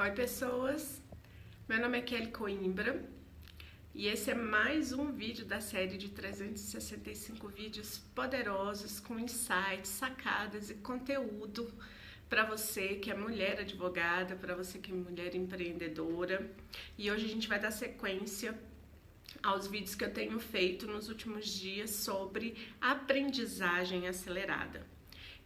Oi pessoas, meu nome é Kelly Coimbra e esse é mais um vídeo da série de 365 vídeos poderosos com insights, sacadas e conteúdo para você que é mulher advogada, para você que é mulher empreendedora. E hoje a gente vai dar sequência aos vídeos que eu tenho feito nos últimos dias sobre aprendizagem acelerada.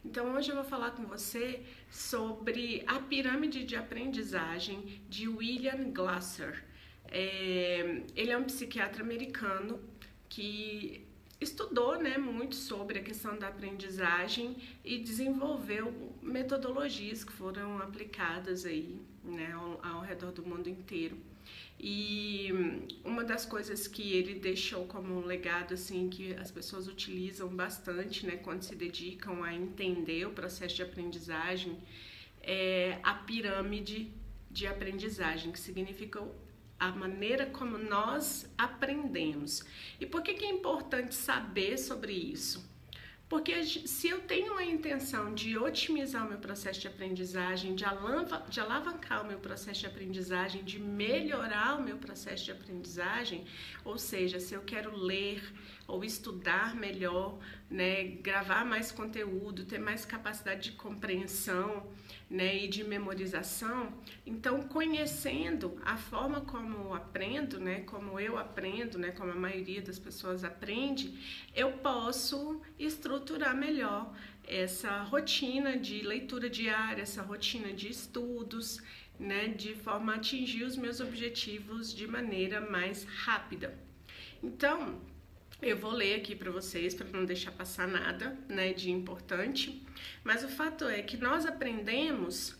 Então hoje eu vou falar com você sobre a pirâmide de aprendizagem de William Glasser. É, ele é um psiquiatra americano que estudou né, muito sobre a questão da aprendizagem e desenvolveu metodologias que foram aplicadas aí né, ao, ao redor do mundo inteiro. E uma das coisas que ele deixou como um legado assim que as pessoas utilizam bastante, né, quando se dedicam a entender o processo de aprendizagem, é a pirâmide de aprendizagem, que significa a maneira como nós aprendemos. E por que, que é importante saber sobre isso? Porque se eu tenho a intenção de otimizar o meu processo de aprendizagem, de, de alavancar o meu processo de aprendizagem, de melhorar o meu processo de aprendizagem, ou seja, se eu quero ler ou estudar melhor, né, gravar mais conteúdo, ter mais capacidade de compreensão, né, e de memorização, então conhecendo a forma como eu aprendo, né, como eu aprendo, né, como a maioria das pessoas aprende, eu posso estruturar melhor essa rotina de leitura diária, essa rotina de estudos, né, de forma a atingir os meus objetivos de maneira mais rápida. Então, eu vou ler aqui para vocês para não deixar passar nada, né, de importante. Mas o fato é que nós aprendemos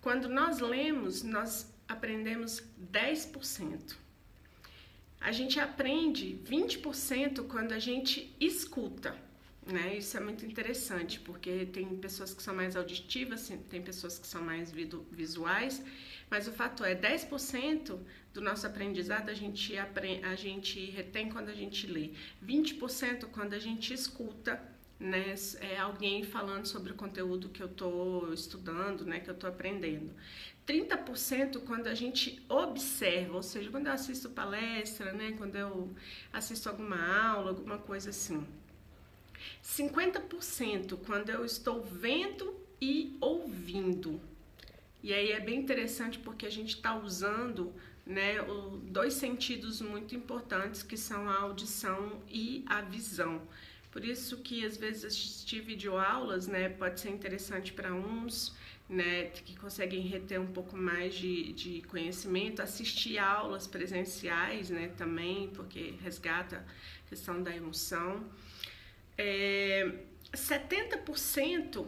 quando nós lemos, nós aprendemos 10%. A gente aprende 20% quando a gente escuta. Né? Isso é muito interessante, porque tem pessoas que são mais auditivas, tem pessoas que são mais visuais, mas o fato é 10% do nosso aprendizado a gente, a gente retém quando a gente lê, 20% quando a gente escuta né, é alguém falando sobre o conteúdo que eu estou estudando, né, que eu estou aprendendo. 30% quando a gente observa, ou seja, quando eu assisto palestra, né, quando eu assisto alguma aula, alguma coisa assim. 50% quando eu estou vendo e ouvindo. E aí é bem interessante porque a gente está usando né, o, dois sentidos muito importantes que são a audição e a visão. Por isso que às vezes assistir videoaulas né, pode ser interessante para uns, né, que conseguem reter um pouco mais de, de conhecimento, assistir aulas presenciais né, também, porque resgata a questão da emoção. É, 70%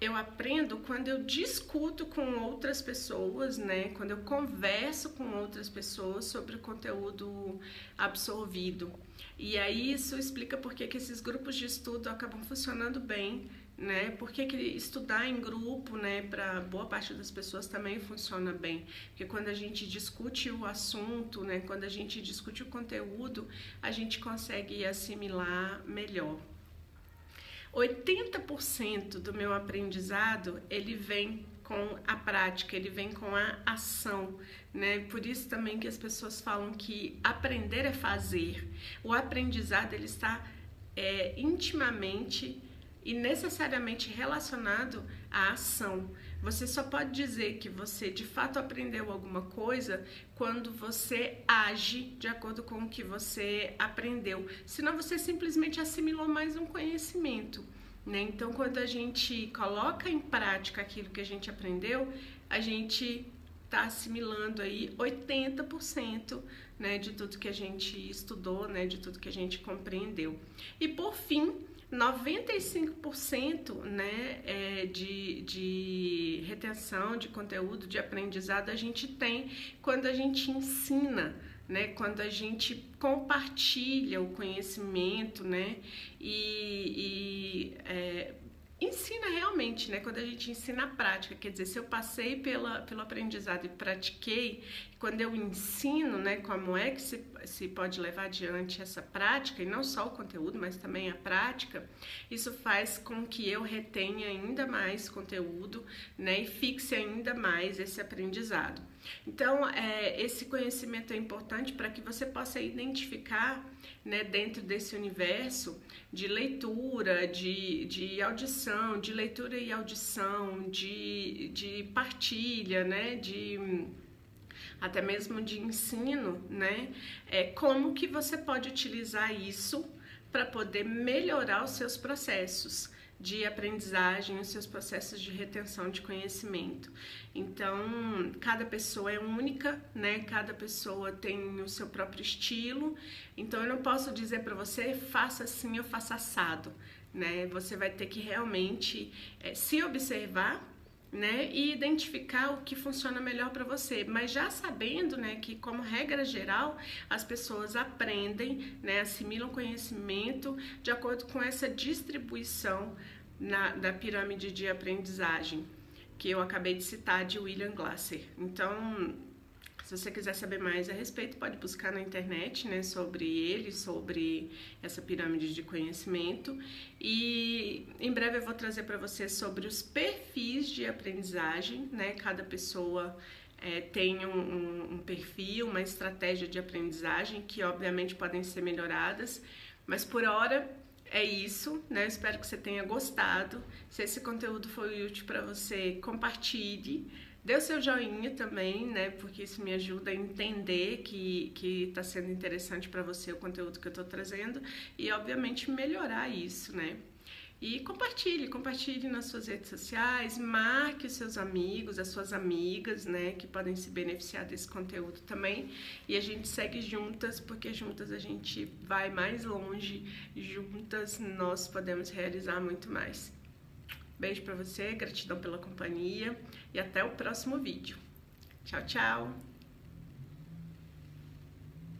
eu aprendo quando eu discuto com outras pessoas, né? Quando eu converso com outras pessoas sobre o conteúdo absorvido. E aí isso explica por que, esses grupos de estudo acabam funcionando bem, né? Por que, que estudar em grupo, né, para boa parte das pessoas também funciona bem. Porque quando a gente discute o assunto, né, quando a gente discute o conteúdo, a gente consegue assimilar melhor. 80% do meu aprendizado ele vem com a prática, ele vem com a ação, né? Por isso também que as pessoas falam que aprender é fazer. O aprendizado ele está é, intimamente e necessariamente relacionado à ação. Você só pode dizer que você de fato aprendeu alguma coisa quando você age de acordo com o que você aprendeu. Senão você simplesmente assimilou mais um conhecimento. Né? Então, quando a gente coloca em prática aquilo que a gente aprendeu, a gente está assimilando aí 80% né, de tudo que a gente estudou, né, de tudo que a gente compreendeu. E por fim, 95% né, é, de, de retenção de conteúdo, de aprendizado, a gente tem quando a gente ensina, né, quando a gente compartilha o conhecimento, né, e, e ensina realmente, né? Quando a gente ensina a prática, quer dizer, se eu passei pela, pelo aprendizado e pratiquei, quando eu ensino, né, como é que se, se pode levar adiante essa prática, e não só o conteúdo, mas também a prática, isso faz com que eu retenha ainda mais conteúdo, né, e fixe ainda mais esse aprendizado. Então, é, esse conhecimento é importante para que você possa identificar, né, dentro desse universo de leitura, de, de audição, de leitura e audição, de, de partilha, né, de até mesmo de ensino, né, é, como que você pode utilizar isso para poder melhorar os seus processos de aprendizagem, os seus processos de retenção de conhecimento. Então, cada pessoa é única, né? Cada pessoa tem o seu próprio estilo. Então, eu não posso dizer para você faça assim ou faça assado, né? Você vai ter que realmente é, se observar né, e identificar o que funciona melhor para você, mas já sabendo, né, que como regra geral as pessoas aprendem, né, assimilam conhecimento de acordo com essa distribuição na, da pirâmide de aprendizagem que eu acabei de citar de William Glasser. Então, se você quiser saber mais a respeito, pode buscar na internet, né, sobre ele, sobre essa pirâmide de conhecimento. E em breve eu vou trazer para você sobre os perfis de aprendizagem, né? Cada pessoa é, tem um, um, um perfil, uma estratégia de aprendizagem que obviamente podem ser melhoradas, mas por hora é isso, né? Eu espero que você tenha gostado. Se esse conteúdo foi útil para você, compartilhe. Dê o seu joinha também, né? Porque isso me ajuda a entender que que está sendo interessante para você o conteúdo que eu estou trazendo e, obviamente, melhorar isso, né? E compartilhe, compartilhe nas suas redes sociais, marque os seus amigos, as suas amigas, né, que podem se beneficiar desse conteúdo também. E a gente segue juntas, porque juntas a gente vai mais longe, juntas nós podemos realizar muito mais. Beijo para você, gratidão pela companhia e até o próximo vídeo. Tchau, tchau!